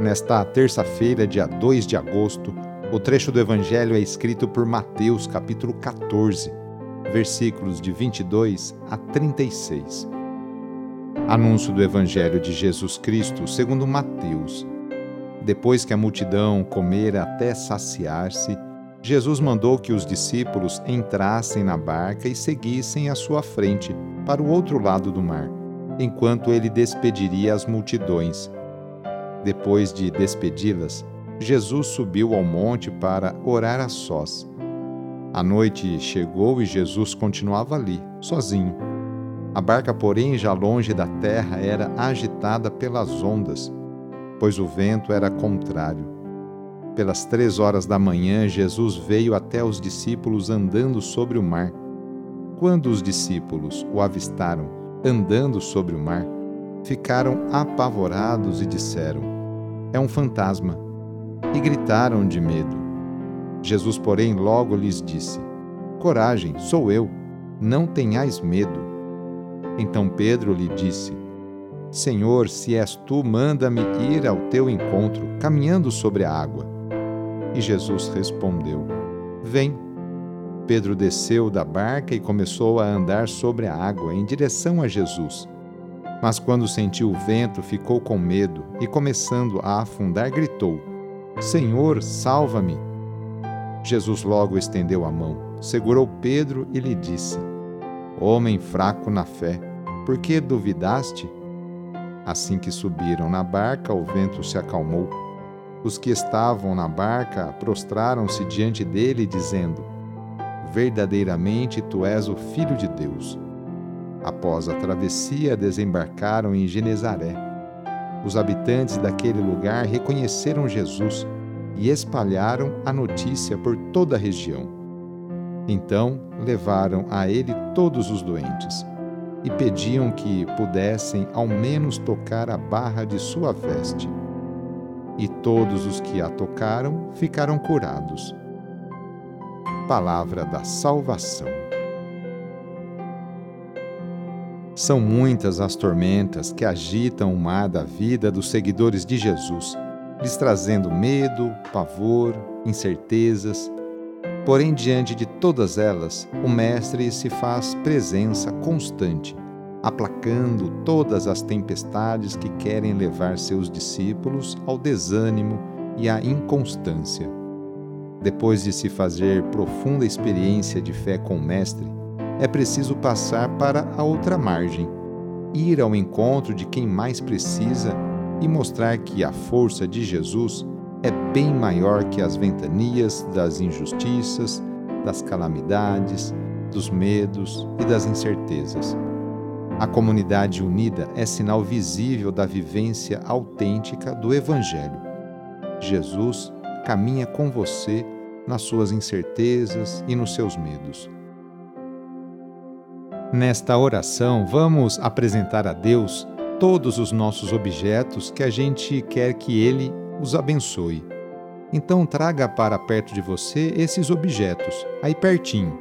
Nesta terça-feira, dia 2 de agosto, o trecho do Evangelho é escrito por Mateus, capítulo 14, versículos de 22 a 36. Anúncio do Evangelho de Jesus Cristo segundo Mateus. Depois que a multidão comera até saciar-se, Jesus mandou que os discípulos entrassem na barca e seguissem à sua frente, para o outro lado do mar, enquanto ele despediria as multidões depois de despedi-las, Jesus subiu ao monte para orar a sós. A noite chegou e Jesus continuava ali, sozinho. A barca, porém, já longe da terra, era agitada pelas ondas, pois o vento era contrário. Pelas três horas da manhã, Jesus veio até os discípulos andando sobre o mar. Quando os discípulos o avistaram andando sobre o mar, ficaram apavorados e disseram: É um fantasma. E gritaram de medo. Jesus, porém, logo lhes disse: Coragem, sou eu, não tenhais medo. Então Pedro lhe disse: Senhor, se és tu, manda-me ir ao teu encontro, caminhando sobre a água. E Jesus respondeu: Vem. Pedro desceu da barca e começou a andar sobre a água em direção a Jesus. Mas quando sentiu o vento, ficou com medo e, começando a afundar, gritou: Senhor, salva-me! Jesus logo estendeu a mão, segurou Pedro e lhe disse: Homem fraco na fé, por que duvidaste? Assim que subiram na barca, o vento se acalmou. Os que estavam na barca prostraram-se diante dele, dizendo: Verdadeiramente tu és o Filho de Deus. Após a travessia, desembarcaram em Genezaré. Os habitantes daquele lugar reconheceram Jesus e espalharam a notícia por toda a região. Então levaram a ele todos os doentes e pediam que pudessem ao menos tocar a barra de sua veste. E todos os que a tocaram ficaram curados. Palavra da Salvação. São muitas as tormentas que agitam o mar da vida dos seguidores de Jesus, lhes trazendo medo, pavor, incertezas. Porém, diante de todas elas, o Mestre se faz presença constante, aplacando todas as tempestades que querem levar seus discípulos ao desânimo e à inconstância. Depois de se fazer profunda experiência de fé com o Mestre, é preciso passar para a outra margem, ir ao encontro de quem mais precisa e mostrar que a força de Jesus é bem maior que as ventanias das injustiças, das calamidades, dos medos e das incertezas. A comunidade unida é sinal visível da vivência autêntica do Evangelho. Jesus caminha com você nas suas incertezas e nos seus medos. Nesta oração, vamos apresentar a Deus todos os nossos objetos que a gente quer que Ele os abençoe. Então, traga para perto de você esses objetos, aí pertinho.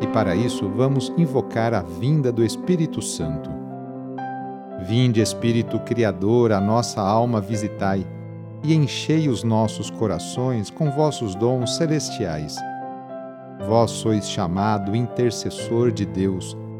E para isso, vamos invocar a vinda do Espírito Santo. Vinde, Espírito Criador, a nossa alma visitai, e enchei os nossos corações com vossos dons celestiais. Vós sois chamado intercessor de Deus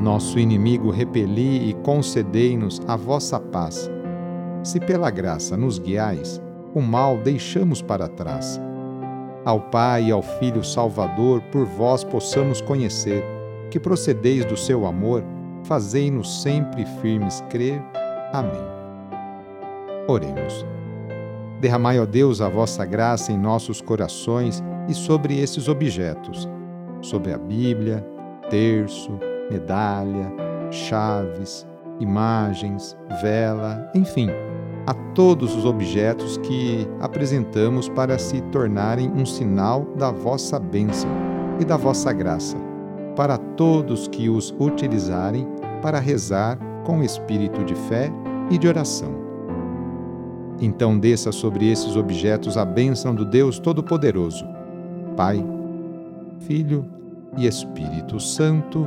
Nosso inimigo repeli e concedei-nos a vossa paz. Se pela graça nos guiais, o mal deixamos para trás. Ao Pai e ao Filho Salvador, por vós possamos conhecer, que procedeis do seu amor, fazei-nos sempre firmes crer. Amém. Oremos. Derramai, ó Deus, a vossa graça em nossos corações e sobre esses objetos, sobre a Bíblia, terço, medalha, chaves, imagens, vela, enfim a todos os objetos que apresentamos para se tornarem um sinal da vossa bênção e da vossa graça, para todos que os utilizarem para rezar com espírito de fé e de oração. Então desça sobre esses objetos a bênção do Deus Todo-Poderoso, Pai, Filho e Espírito Santo.